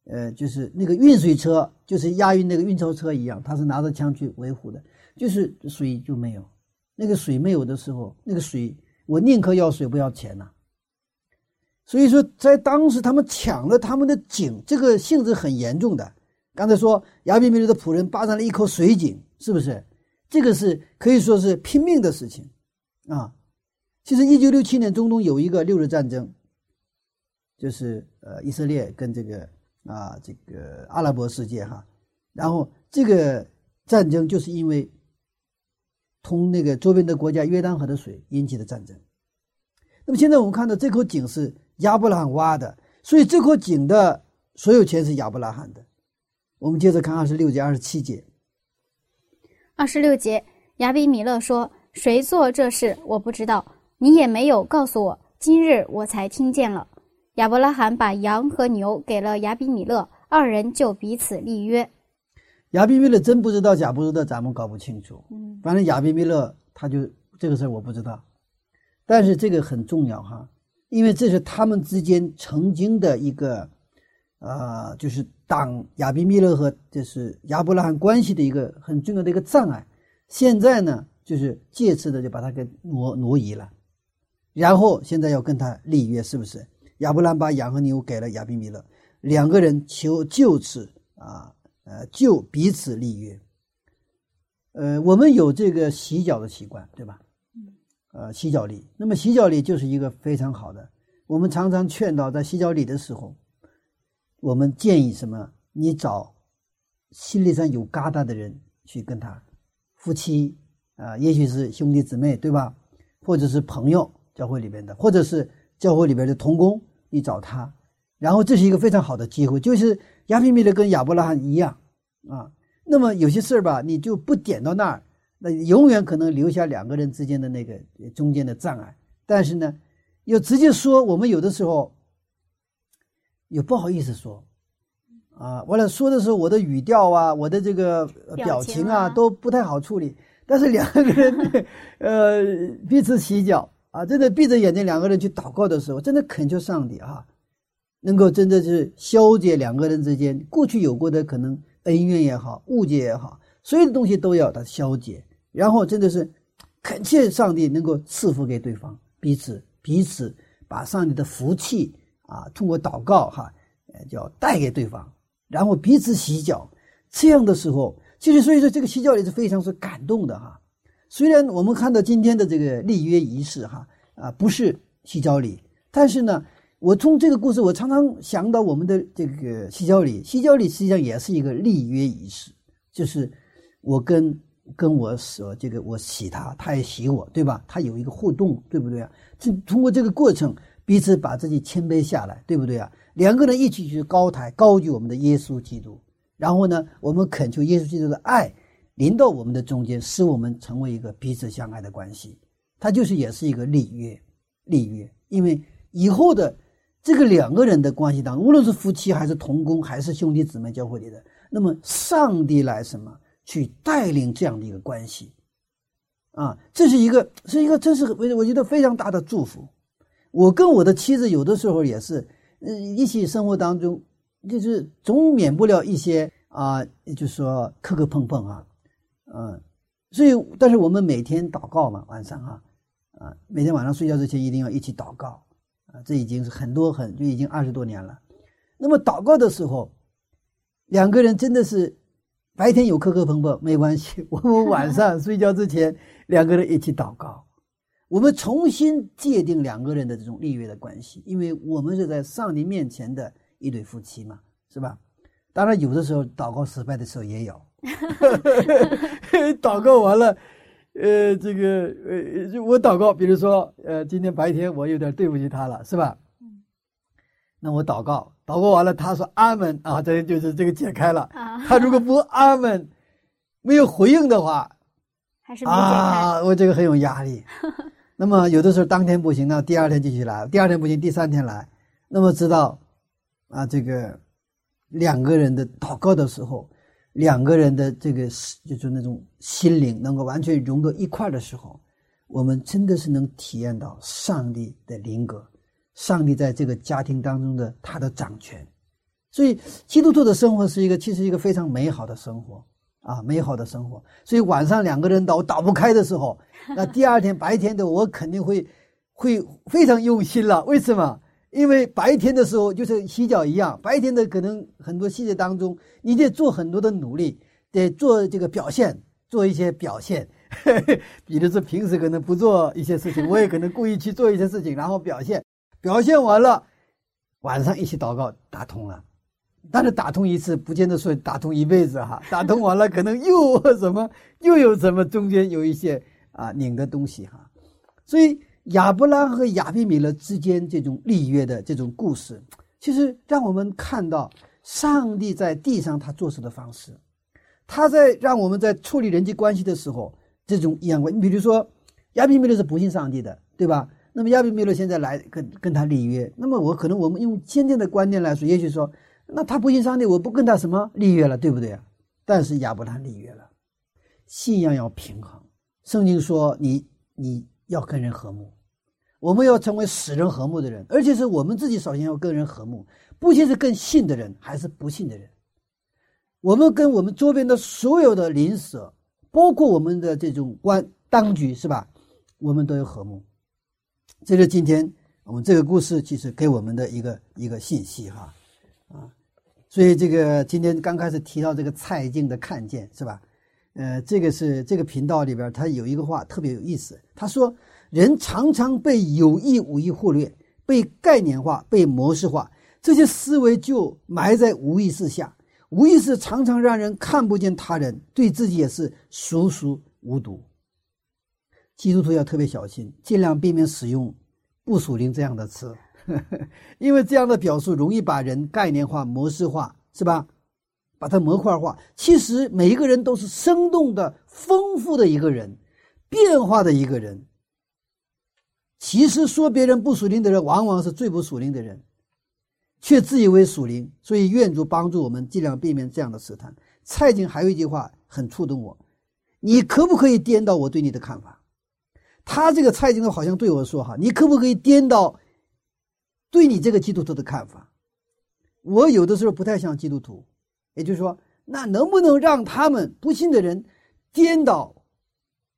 呃，就是那个运水车，就是押运那个运钞车一样，他是拿着枪去维护的，就是水就没有，那个水没有的时候，那个水我宁可要水不要钱呐。所以说，在当时他们抢了他们的井，这个性质很严重的。刚才说亚比米勒的仆人霸占了一口水井，是不是？这个是可以说是拼命的事情啊。其实，一九六七年中东有一个六日战争，就是呃以色列跟这个。啊，这个阿拉伯世界哈，然后这个战争就是因为通那个周边的国家约旦河的水引起的战争。那么现在我们看到这口井是亚伯拉罕挖的，所以这口井的所有权是亚伯拉罕的。我们接着看二十六节、二十七节。二十六节，亚比米勒说：“谁做这事，我不知道，你也没有告诉我，今日我才听见了。”亚伯拉罕把羊和牛给了亚比米勒，二人就彼此立约。亚比米勒真不知道，假不知道，咱们搞不清楚。嗯，反正亚比米勒他就这个事儿我不知道，但是这个很重要哈，因为这是他们之间曾经的一个，啊，就是挡亚比米勒和就是亚伯拉罕关系的一个很重要的一个障碍。现在呢，就是借此的就把他给挪挪移了，然后现在要跟他立约，是不是？亚伯兰把羊和牛给了亚比米勒，两个人求就此啊，呃，就彼此立约。呃，我们有这个洗脚的习惯，对吧？呃，洗脚礼。那么洗脚礼就是一个非常好的。我们常常劝导在洗脚礼的时候，我们建议什么？你找心理上有疙瘩的人去跟他，夫妻啊，也许是兄弟姊妹，对吧？或者是朋友，教会里面的，或者是教会里边的同工。你找他，然后这是一个非常好的机会，就是亚比米勒跟亚伯拉罕一样啊。那么有些事儿吧，你就不点到那儿，那永远可能留下两个人之间的那个中间的障碍。但是呢，要直接说，我们有的时候也不好意思说，啊，完了说的时候，我的语调啊，我的这个呃表表情啊情啊都不太好处理。但是两个人，[laughs] 呃，彼此洗脚啊，真的闭着眼睛，两个人去祷告的时候，真的恳求上帝啊，能够真的是消解两个人之间过去有过的可能恩怨也好、误解也好，所有的东西都要它消解，然后真的是恳切上帝能够赐福给对方，彼此彼此把上帝的福气啊，通过祷告哈，呃，叫带给对方，然后彼此洗脚，这样的时候，其实所以说这个洗脚也是非常是感动的哈。虽然我们看到今天的这个立约仪式哈啊不是洗脚礼，但是呢，我从这个故事我常常想到我们的这个洗脚礼，洗脚礼实际上也是一个立约仪式，就是我跟跟我所这个我洗他，他也洗我，对吧？他有一个互动，对不对啊？这通过这个过程，彼此把自己谦卑下来，对不对啊？两个人一起去高抬高举我们的耶稣基督，然后呢，我们恳求耶稣基督的爱临到我们的中间，使我们成为一个彼此相爱的关系。它就是也是一个立约，立约，因为以后的这个两个人的关系当中，无论是夫妻还是同工还是兄弟姊妹教会里的，那么上帝来什么去带领这样的一个关系啊？这是一个是一个真是我我觉得非常大的祝福。我跟我的妻子有的时候也是，呃，一起生活当中，就是总免不了一些啊，就是说磕磕碰碰啊，嗯，所以但是我们每天祷告嘛，晚上哈、啊，每天晚上睡觉之前一定要一起祷告啊，这已经是很多很就已经二十多年了。那么祷告的时候，两个人真的是白天有磕磕碰碰没关系，[laughs] 我们晚上睡觉之前 [laughs] 两个人一起祷告，我们重新界定两个人的这种立约的关系，因为我们是在上帝面前的一对夫妻嘛，是吧？当然有的时候祷告失败的时候也有，[laughs] 祷告完了，呃，这个呃，就我祷告，比如说，呃，今天白天我有点对不起他了，是吧？那我祷告，祷告完了，他说阿门啊，这就是这个解开了。啊，他如果不阿门，没有回应的话，还是没解开。啊，我这个很有压力。[laughs] 那么有的时候当天不行，那第二天继续来；第二天不行，第三天来。那么知道啊，这个两个人的祷告的时候，两个人的这个就是那种心灵能够完全融到一块的时候，我们真的是能体验到上帝的灵格，上帝在这个家庭当中的他的掌权。所以基督徒的生活是一个其实一个非常美好的生活啊，美好的生活。所以晚上两个人倒倒不开的时候，那第二天白天的我肯定会会非常用心了。为什么？因为白天的时候就是洗脚一样，白天的可能很多细节当中，你得做很多的努力，得做这个表现，做一些表现。[laughs] 比如说平时可能不做一些事情，我也可能故意去做一些事情，然后表现，表现完了，晚上一起祷告打通了。但是打通一次，不见得说打通一辈子哈。[laughs] 打通完了，可能又什么又有什么中间有一些啊拧的东西哈。所以亚伯拉和亚比米勒之间这种立约的这种故事，其实让我们看到上帝在地上他做事的方式。他在让我们在处理人际关系的时候，这种一样关。你比如说，亚比米勒是不信上帝的，对吧？那么亚比米勒现在来跟跟他立约，那么我可能我们用今天的观念来说，也许说。那他不信上帝，我不跟他什么立约了，对不对啊？但是亚伯拉罕立约了，信仰要平衡。圣经说你你要跟人和睦，我们要成为使人和睦的人，而且是我们自己首先要跟人和睦，不仅是跟信的人，还是不信的人。我们跟我们周边的所有的邻舍，包括我们的这种官当局，是吧？我们都有和睦。这是今天我们这个故事其实给我们的一个一个信息哈。啊，所以这个今天刚开始提到这个蔡静的看见是吧？呃，这个是这个频道里边他有一个话特别有意思，他说人常常被有意无意忽略，被概念化、被模式化，这些思维就埋在无意识下，无意识常常让人看不见他人，对自己也是熟熟无睹。基督徒要特别小心，尽量避免使用“不属灵”这样的词。[laughs] 因为这样的表述容易把人概念化、模式化，是吧？把它模块化。其实每一个人都是生动的、丰富的一个人，变化的一个人。其实说别人不属灵的人，往往是最不属灵的人，却自以为属灵。所以愿主帮助我们，尽量避免这样的试探。蔡景还有一句话很触动我：你可不可以颠倒我对你的看法？他这个蔡景好像对我说：“哈，你可不可以颠倒对你这个基督徒的看法？”我有的时候不太像基督徒，也就是说，那能不能让他们不信的人颠倒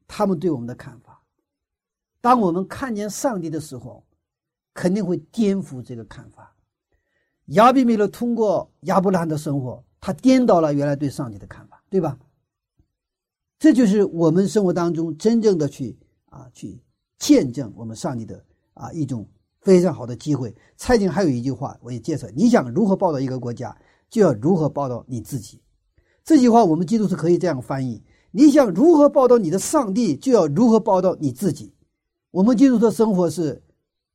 他们对我们的看法？当我们看见上帝的时候，肯定会颠覆这个看法。亚比米勒通过亚伯拉罕的生活，他颠倒了原来对上帝的看法，对吧？这就是我们生活当中真正的去啊，去见证我们上帝的啊一种。非常好的机会。蔡京还有一句话，我也介绍：你想如何报道一个国家，就要如何报道你自己。这句话我们基督是可以这样翻译：你想如何报道你的上帝，就要如何报道你自己。我们基督的生活是，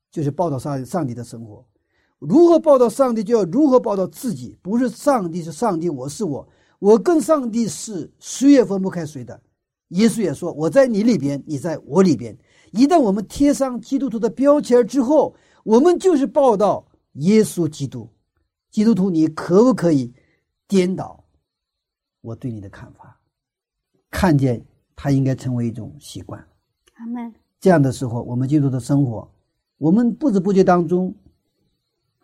就是报道上上帝的生活。如何报道上帝，就要如何报道自己。不是上帝是上帝，我是我，我跟上帝是谁也分不开谁的。耶稣也说：“我在你里边，你在我里边。”一旦我们贴上基督徒的标签之后，我们就是报道耶稣基督。基督徒，你可不可以颠倒我对你的看法？看见它应该成为一种习惯。阿门。这样的时候，我们基督的生活，我们不知不觉当中，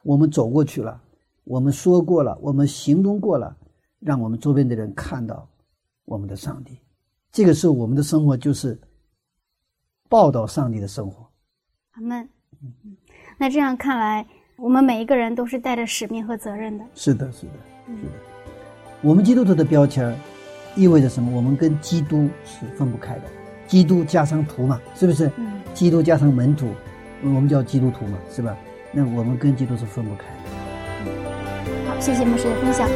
我们走过去了，我们说过了，我们行动过了，让我们周边的人看到我们的上帝。这个时候，我们的生活就是。报道上帝的生活，阿门。那这样看来，我们每一个人都是带着使命和责任的。是的，是的，是的。我们基督徒的标签意味着什么？我们跟基督是分不开的。基督加上徒嘛，是不是？嗯。基督加上门徒，我们叫基督徒嘛，是吧？那我们跟基督是分不开的。好，谢谢牧师的分享。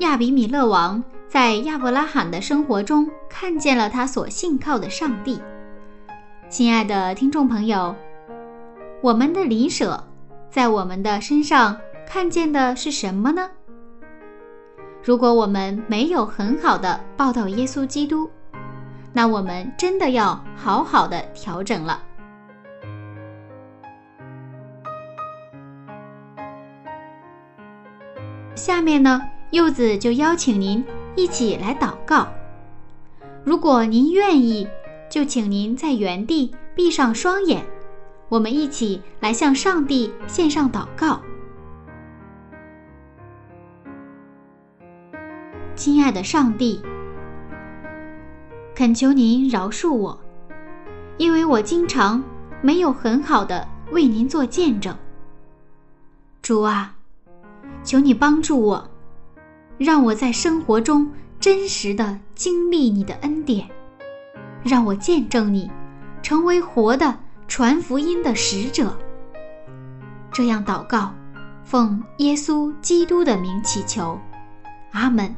亚比米勒王在亚伯拉罕的生活中看见了他所信靠的上帝。亲爱的听众朋友，我们的邻舍在我们的身上看见的是什么呢？如果我们没有很好的报道耶稣基督，那我们真的要好好的调整了。下面呢？柚子就邀请您一起来祷告。如果您愿意，就请您在原地闭上双眼，我们一起来向上帝献上祷告。亲爱的上帝，恳求您饶恕我，因为我经常没有很好的为您做见证。主啊，求你帮助我。让我在生活中真实的经历你的恩典，让我见证你，成为活的传福音的使者。这样祷告，奉耶稣基督的名祈求，阿门。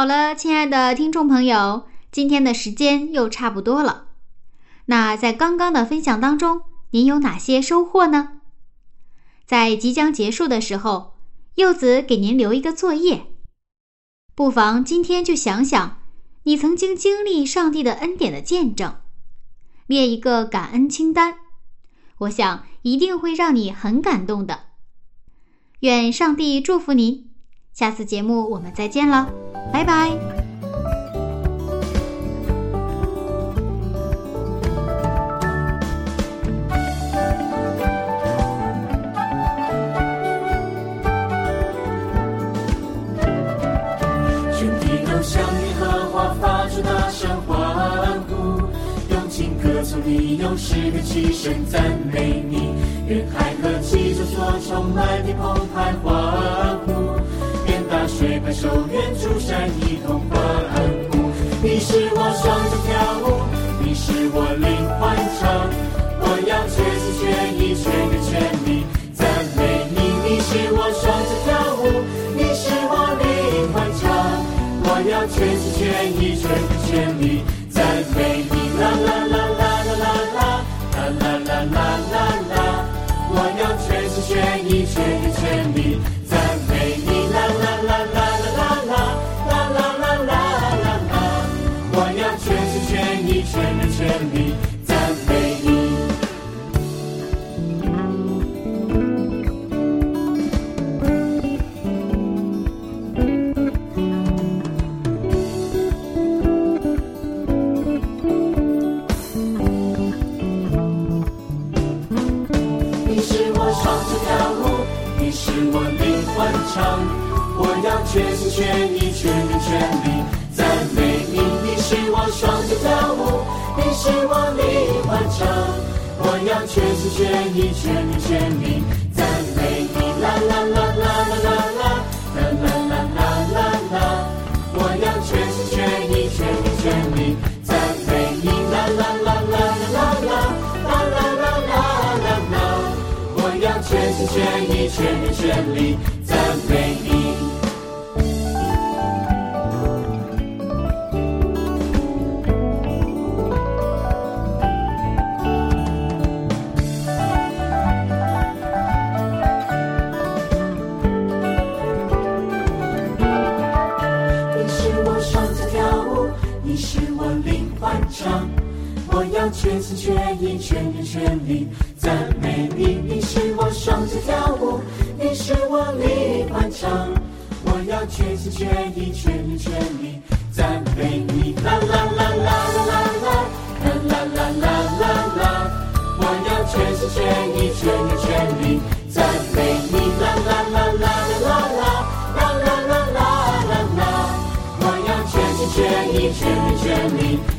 好了，亲爱的听众朋友，今天的时间又差不多了。那在刚刚的分享当中，您有哪些收获呢？在即将结束的时候，柚子给您留一个作业，不妨今天就想想你曾经经历上帝的恩典的见证，列一个感恩清单。我想一定会让你很感动的。愿上帝祝福你，下次节目我们再见了，拜拜。你用诗歌齐声赞美你，人海和气中所充满的澎湃欢呼，愿大水拍手，愿诸山一同欢呼。你是我双脚跳舞，你是我灵魂唱，我要全心全意全心全力赞美你。你是我双脚跳舞，你是我灵魂唱，我要全心全意全心全力赞美你。啦啦啦啦啦啦啦，啦啦啦啦啦啦。我要。全心全意全力赞美你，啦啦啦啦啦啦啦啦啦啦啦！我要全心全意、全神全力赞美你。你是我双手跳舞，你是我灵魂唱。我要全心全意全心全力赞美你，你是我双脚跳舞，你是我灵魂唱。我要全心全意全心全力赞美你，啦啦啦啦啦啦啦啦啦啦啦啦啦。我要全心全意全心全力赞美你，啦啦啦啦啦啦啦啦啦啦啦啦啦。我要全心全意全心全力赞美你。要全心全意、全心全力赞美你，你是我双脚跳舞，你是我灵魂唱。我要全心全意、全心全力赞美你，啦啦啦啦啦啦啦，啦啦啦啦啦啦。我要全心全意、全心全力赞美你，啦啦啦啦啦啦啦，啦啦啦啦啦啦。我要全心全意、全心全力。